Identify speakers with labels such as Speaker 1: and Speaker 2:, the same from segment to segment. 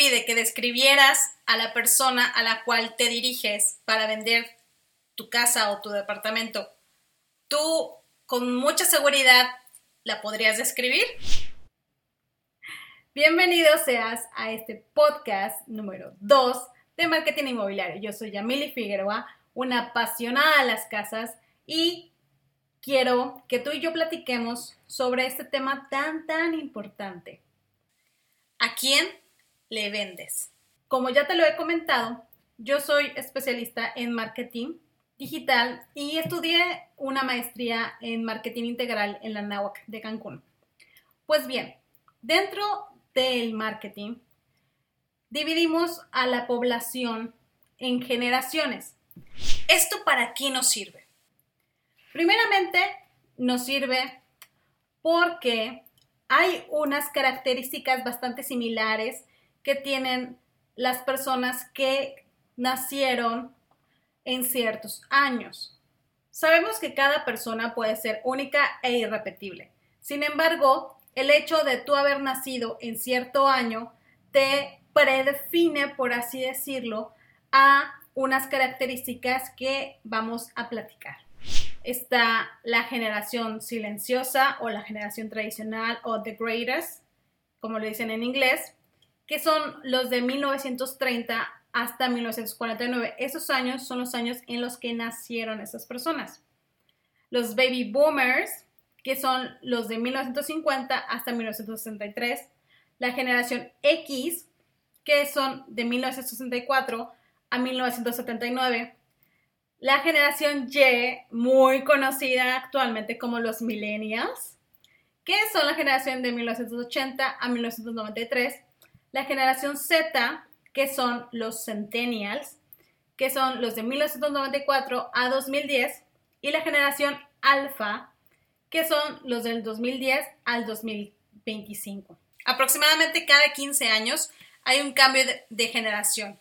Speaker 1: pide que describieras a la persona a la cual te diriges para vender tu casa o tu departamento, ¿tú con mucha seguridad la podrías describir? Bienvenido seas a este podcast número 2 de marketing inmobiliario. Yo soy Yamili Figueroa, una apasionada de las casas y quiero que tú y yo platiquemos sobre este tema tan, tan importante. ¿A quién le vendes? Como ya te lo he comentado, yo soy especialista en marketing digital y estudié una maestría en marketing integral en la NAWAC de Cancún. Pues bien, dentro del marketing, dividimos a la población en generaciones. ¿Esto para qué nos sirve? Primeramente, nos sirve porque hay unas características bastante similares que tienen las personas que nacieron en ciertos años. Sabemos que cada persona puede ser única e irrepetible. Sin embargo, el hecho de tú haber nacido en cierto año te predefine, por así decirlo, a unas características que vamos a platicar. Está la generación silenciosa o la generación tradicional o the greatest, como lo dicen en inglés, que son los de 1930 hasta 1949. Esos años son los años en los que nacieron esas personas. Los baby boomers, que son los de 1950 hasta 1963, la generación X, que son de 1964 a 1979, la generación Y, muy conocida actualmente como los millennials, que son la generación de 1980 a 1993, la generación Z, que son los centennials, que son los de 1994 a 2010, y la generación alfa, que son los del 2010 al 2025. Aproximadamente cada 15 años hay un cambio de, generación.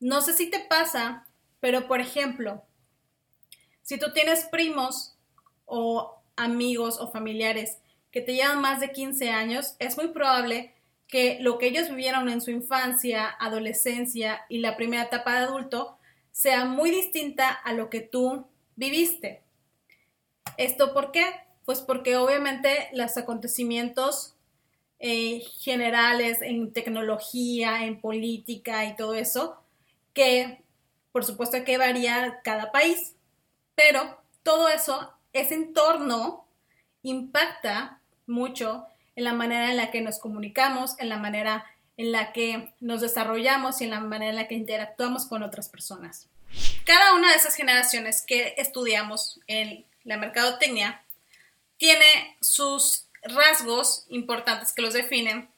Speaker 1: No sé si te pasa, pero por ejemplo, si tú tienes primos o amigos o familiares que te llevan más de 15 años, es muy probable que lo que ellos vivieron en su infancia, adolescencia y la primera etapa de adulto sea muy distinta a lo que tú viviste. ¿Esto por qué? Pues porque obviamente los acontecimientos eh, generales en tecnología, en política y todo eso, que por supuesto que varía cada país, pero todo eso, ese entorno impacta mucho en la manera en la que nos comunicamos, en la manera en la que nos desarrollamos y en la manera en la que interactuamos con otras personas. Cada una de esas generaciones que estudiamos en la mercadotecnia tiene sus rasgos importantes que los definen,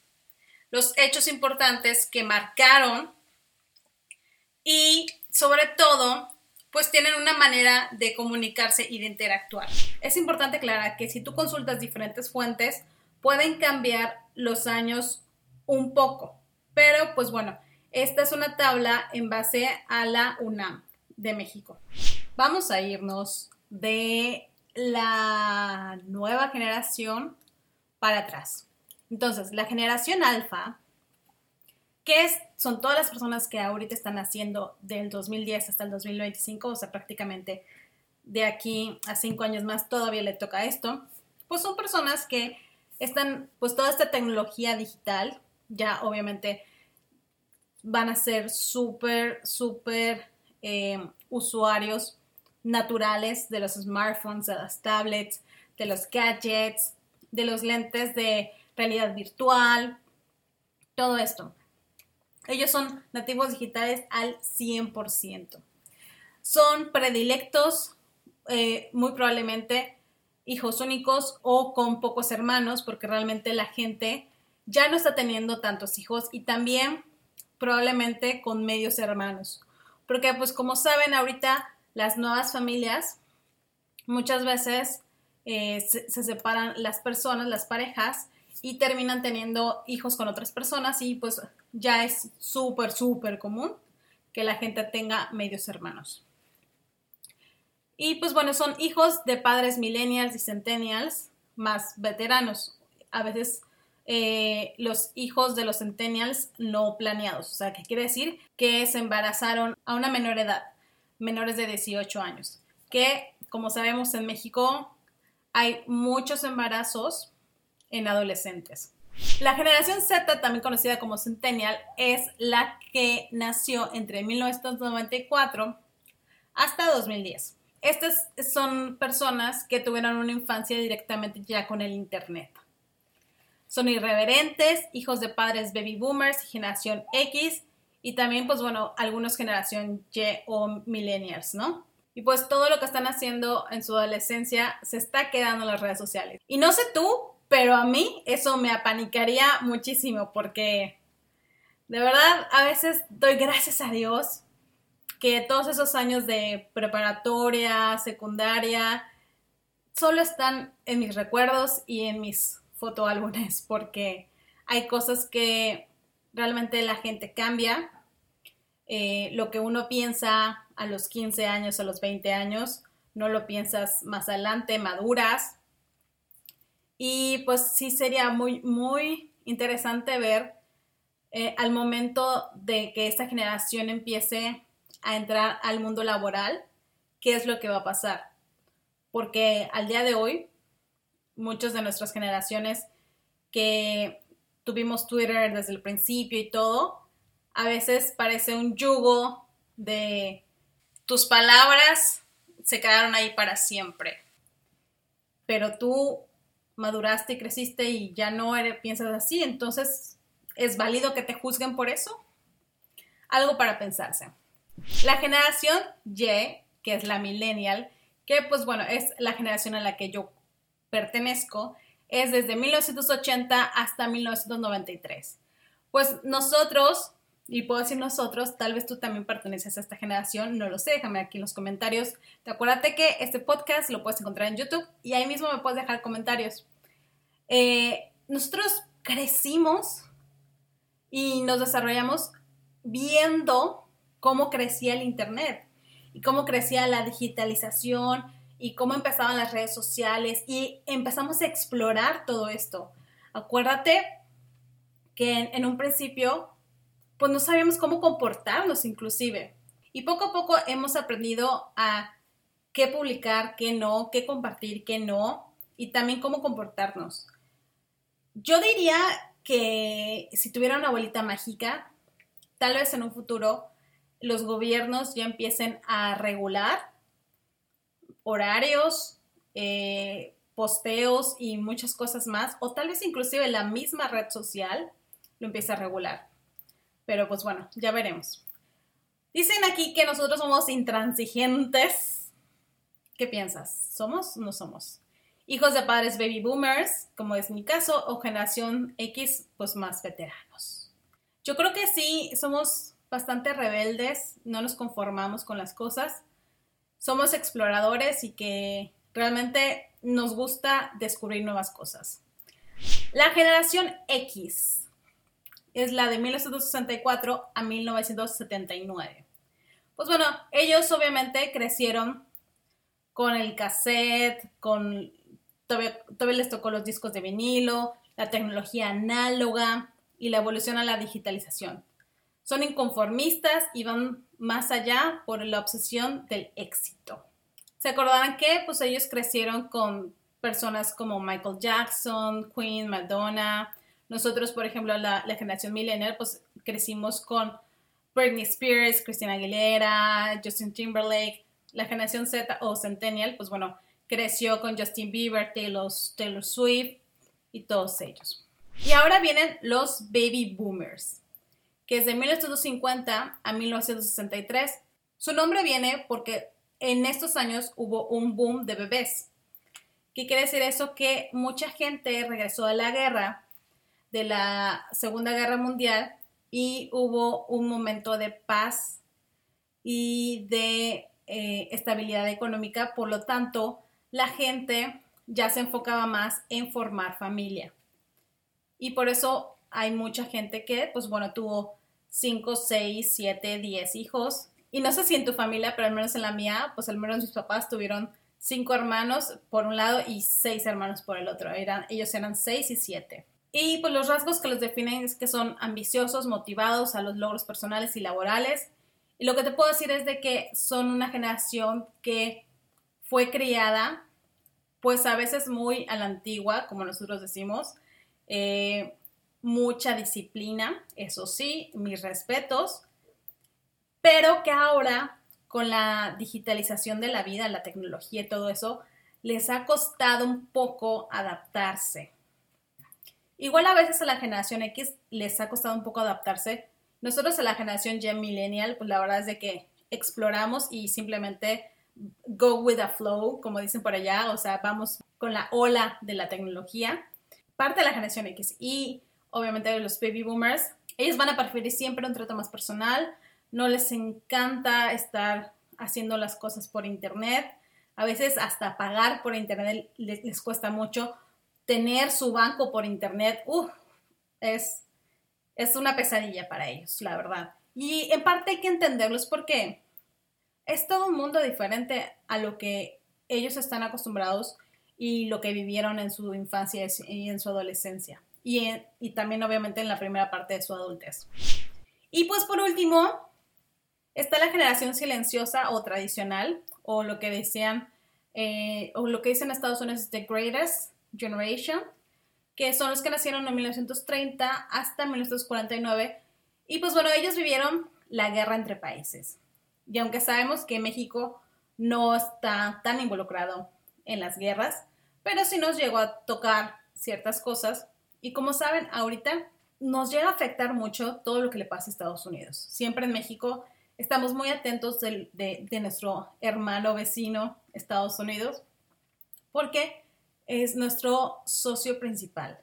Speaker 1: los hechos importantes que marcaron y sobre todo, pues tienen una manera de comunicarse y de interactuar. Es importante aclarar que si tú consultas diferentes fuentes, pueden cambiar los años un poco, pero pues bueno, esta es una tabla en base a la UNAM de México. Vamos a irnos de la nueva generación para atrás. Entonces, la generación alfa, que es, son todas las personas que ahorita están haciendo del 2010 hasta el 2025, o sea, prácticamente de aquí a cinco años más todavía le toca esto, pues son personas que están, pues toda esta tecnología digital, ya obviamente van a ser súper, súper eh, usuarios naturales de los smartphones, de las tablets, de los gadgets, de los lentes de realidad virtual, todo esto. Ellos son nativos digitales al 100%. Son predilectos, eh, muy probablemente hijos únicos o con pocos hermanos, porque realmente la gente ya no está teniendo tantos hijos y también probablemente con medios hermanos. Porque pues como saben ahorita las nuevas familias muchas veces eh, se, separan las personas, las parejas, y terminan teniendo hijos con otras personas y pues ya es súper, súper común que la gente tenga medios hermanos. Y pues bueno, son hijos de padres millennials y centennials más veteranos. A veces eh, los hijos de los centennials no planeados. O sea, ¿qué quiere decir? Que se embarazaron a una menor edad, menores de 18 años. Que, como sabemos, en México hay muchos embarazos en adolescentes. La generación Z, también conocida como Centennial, es la que nació entre 1994 hasta 2010. Estas son personas que tuvieron una infancia directamente ya con el Internet. Son irreverentes, hijos de padres baby boomers generación X y también, pues bueno, algunos generación Y o millennials, ¿no? Y pues todo lo que están haciendo en su adolescencia se está quedando en las redes sociales. Y no sé tú, pero a mí eso me apanicaría muchísimo porque de verdad a veces doy gracias a Dios que todos esos años de preparatoria, secundaria, solo están en mis recuerdos y en mis fotoálbumes porque hay cosas que realmente la gente cambia. Eh, lo que uno piensa a los 15 años, a los 20 años, no lo piensas más adelante, maduras. Y pues sí sería muy, muy interesante ver eh, al momento de que esta generación empiece a entrar al mundo laboral, qué es lo que va a pasar. Porque al día de hoy, muchos de nuestras generaciones que tuvimos Twitter desde el principio y todo, a veces parece un yugo de tus palabras se quedaron ahí para siempre. Pero tú maduraste y creciste y ya no piensas así, entonces ¿es válido que te juzguen por eso? Algo para pensarse. La generación Y, que es la millennial, que pues bueno, es la generación a la que yo pertenezco, es desde 1980 hasta 1993. Pues nosotros, y puedo decir nosotros, tal vez tú también perteneces a esta generación, no lo sé, déjame aquí en los comentarios. Te acuérdate que este podcast lo puedes encontrar en YouTube y ahí mismo me puedes dejar comentarios. Eh, nosotros crecimos y nos desarrollamos viendo cómo crecía el Internet y cómo crecía la digitalización y cómo empezaban las redes sociales y empezamos a explorar todo esto. Acuérdate que en, un principio pues no sabíamos cómo comportarnos inclusive y poco a poco hemos aprendido a qué publicar, qué no, qué compartir, qué no y también cómo comportarnos. Yo diría que si tuviera una abuelita mágica, tal vez en un futuro los gobiernos ya empiecen a regular horarios, eh, posteos y muchas cosas más, o tal vez inclusive la misma red social lo empiece a regular. Pero pues bueno, ya veremos. Dicen aquí que nosotros somos intransigentes. ¿Qué piensas? ¿Somos o no somos? Hijos de padres baby boomers, como es mi caso, o generación X, pues más veteranos. Yo creo que sí, somos bastante rebeldes, no nos conformamos con las cosas somos exploradores y que realmente nos gusta descubrir nuevas cosas. La generación X es la de 1964 a 1979. Pues bueno, ellos obviamente crecieron con el cassette, con todavía, les tocó los discos de vinilo, la tecnología análoga y la evolución a la digitalización. Son inconformistas y van más allá por la obsesión del éxito. Se acordarán que pues ellos crecieron con personas como Michael Jackson, Queen, Madonna. Nosotros, por ejemplo, la, la generación millennial, pues crecimos con Britney Spears, Christina Aguilera, Justin Timberlake. La generación Z o Centennial, pues bueno, creció con Justin Bieber, Taylor, Taylor Swift y todos ellos. Y ahora vienen los baby boomers que es de 1950 a 1963. Su nombre viene porque en estos años hubo un boom de bebés. ¿Qué quiere decir eso? Que mucha gente regresó a la guerra, de la Segunda Guerra Mundial, y hubo un momento de paz y de eh, estabilidad económica. Por lo tanto, la gente ya se enfocaba más en formar familia. Y por eso hay mucha gente que, pues bueno, tuvo 5, 6, 7, 10 hijos. Y no sé si en tu familia, pero al menos en la mía, pues al menos mis papás tuvieron cinco hermanos por un lado y seis hermanos por el otro. Eran, ellos eran seis y siete. Y pues los rasgos que los definen es que son ambiciosos, motivados a los logros personales y laborales. Y lo que te puedo decir es de que son una generación que fue criada, pues a veces muy a la antigua, como nosotros decimos, eh, mucha disciplina, eso sí, mis respetos, pero que ahora con la digitalización de la vida, la tecnología y todo eso, les ha costado un poco adaptarse. Igual a veces a la generación X les ha costado un poco adaptarse. Nosotros a la generación Y millennial, pues la verdad es de que exploramos y simplemente go with the flow, como dicen por allá, o sea, vamos con la ola de la tecnología. Parte de la generación X y obviamente los baby boomers, ellos van a preferir siempre un trato más personal, no les encanta estar haciendo las cosas por internet, a veces hasta pagar por internet les, cuesta mucho, tener su banco por internet, es, es una pesadilla para ellos, la verdad. Y en parte hay que entenderlos porque es todo un mundo diferente a lo que ellos están acostumbrados y lo que vivieron en su infancia y en su adolescencia. Y, y también obviamente en la primera parte de su adultez. Y pues por último, está la generación silenciosa o tradicional, o lo que decían, eh, o lo que dicen en Estados Unidos The Greatest Generation, que son los que nacieron en 1930 hasta 1949. Y pues bueno, ellos vivieron la guerra entre países. Y aunque sabemos que México no está tan involucrado en las guerras, pero sí nos llegó a tocar ciertas cosas. Y como saben, ahorita nos llega a afectar mucho todo lo que le pasa a Estados Unidos. Siempre en México estamos muy atentos de, de, nuestro hermano vecino, Estados Unidos, porque es nuestro socio principal.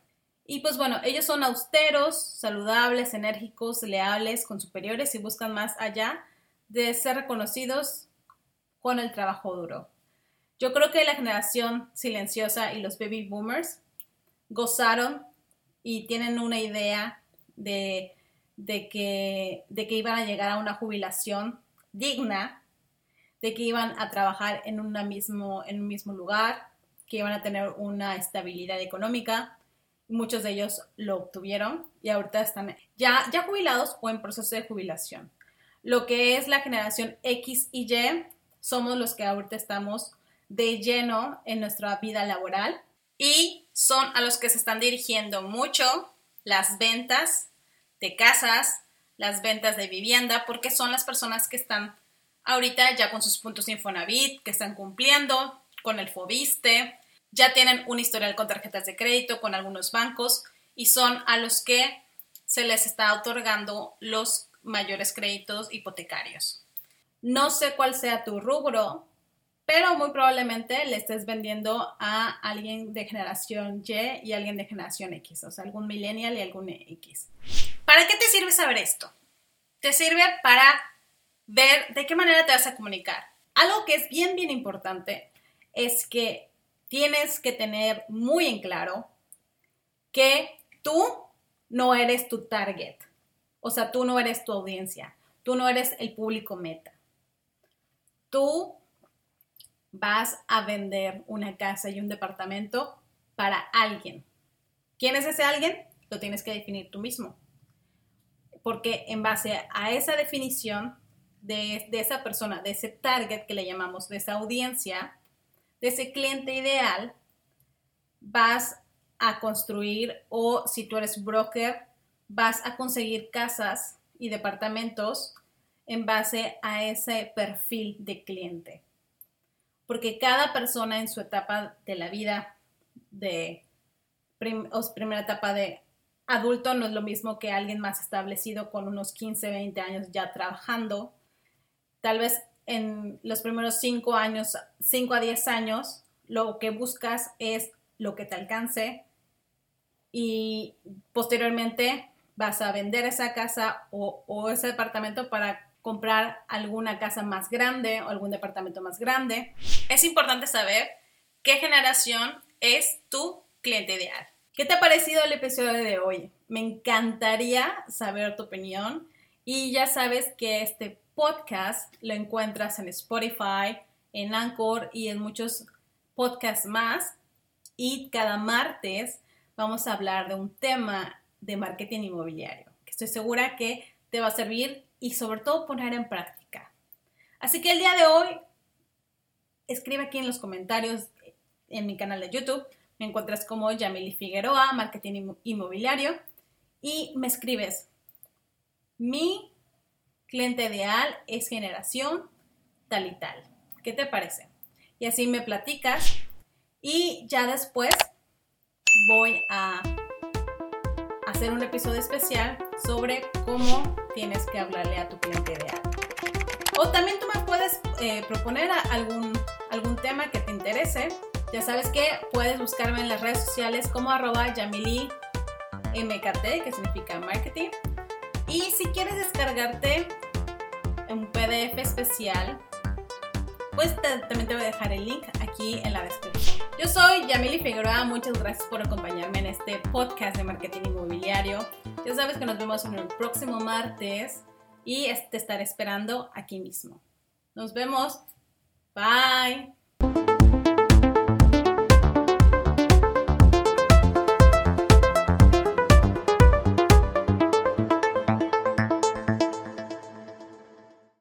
Speaker 1: Y pues bueno, ellos son austeros, saludables, enérgicos, leales, con superiores y buscan más allá de ser reconocidos con el trabajo duro. Yo creo que la generación silenciosa y los baby boomers gozaron y tienen una idea de, que, de que iban a llegar a una jubilación digna, de que iban a trabajar en, una mismo, en un mismo lugar, que iban a tener una estabilidad económica. Muchos de ellos lo obtuvieron y ahorita están ya, ya jubilados o en proceso de jubilación. Lo que es la generación X y Y, somos los que ahorita estamos de lleno en nuestra vida laboral y son a los que se están dirigiendo mucho las ventas de casas, las ventas de vivienda, porque son las personas que están ahorita ya con sus puntos Infonavit, que están cumpliendo con el Fobiste, ya tienen un historial con tarjetas de crédito con algunos bancos y son a los que se les está otorgando los mayores créditos hipotecarios. No sé cuál sea tu rubro, pero muy probablemente le estés vendiendo a alguien de generación Y y alguien de generación X, o sea, algún millennial y algún X. ¿Para qué te sirve saber esto? Te sirve para ver de qué manera te vas a comunicar. Algo que es bien, bien importante es que tienes que tener muy en claro que tú no eres tu target. O sea, tú no eres tu audiencia. Tú no eres el público meta. Tú vas a vender una casa y un departamento para alguien. ¿Quién es ese alguien? Lo tienes que definir tú mismo. Porque en base a esa definición de, esa persona, de ese target que le llamamos, de esa audiencia, de ese cliente ideal, vas a construir o si tú eres broker, vas a conseguir casas y departamentos en base a ese perfil de cliente. Porque cada persona en su etapa de la vida, de primera etapa de adulto, no es lo mismo que alguien más establecido con unos 15, 20 años ya trabajando. Tal vez en los primeros 5 años, 5 a 10 años, lo que buscas es lo que te alcance y posteriormente vas a vender esa casa o, ese departamento para comprar alguna casa más grande o algún departamento más grande. Es importante saber qué generación es tu cliente ideal. ¿Qué te ha parecido el episodio de hoy? Me encantaría saber tu opinión y ya sabes que este podcast lo encuentras en Spotify, en Anchor y en muchos podcasts más. Y cada martes vamos a hablar de un tema de marketing inmobiliario, que estoy segura que te va a servir y sobre todo poner en práctica. Así que el día de hoy, escribe aquí en los comentarios en mi canal de YouTube, me encuentras como Yamili Figueroa, Marketing Inmobiliario, y me escribes, mi cliente ideal es generación tal y tal. ¿Qué te parece? Y así me platicas y ya después voy a hacer un episodio especial sobre cómo tienes que hablarle a tu cliente ideal. O también tú me puedes eh, proponer algún, algún tema que te interese. Ya sabes que puedes buscarme en las redes sociales como arroba Yamili MKT, que significa marketing. Y si quieres descargarte un PDF especial, pues también te voy a dejar el link aquí en la descripción. Yo soy Yamili Figueroa, muchas gracias por acompañarme en este podcast de marketing inmobiliario. Ya sabes que nos vemos en el próximo martes y te estaré esperando aquí mismo. Nos vemos. Bye.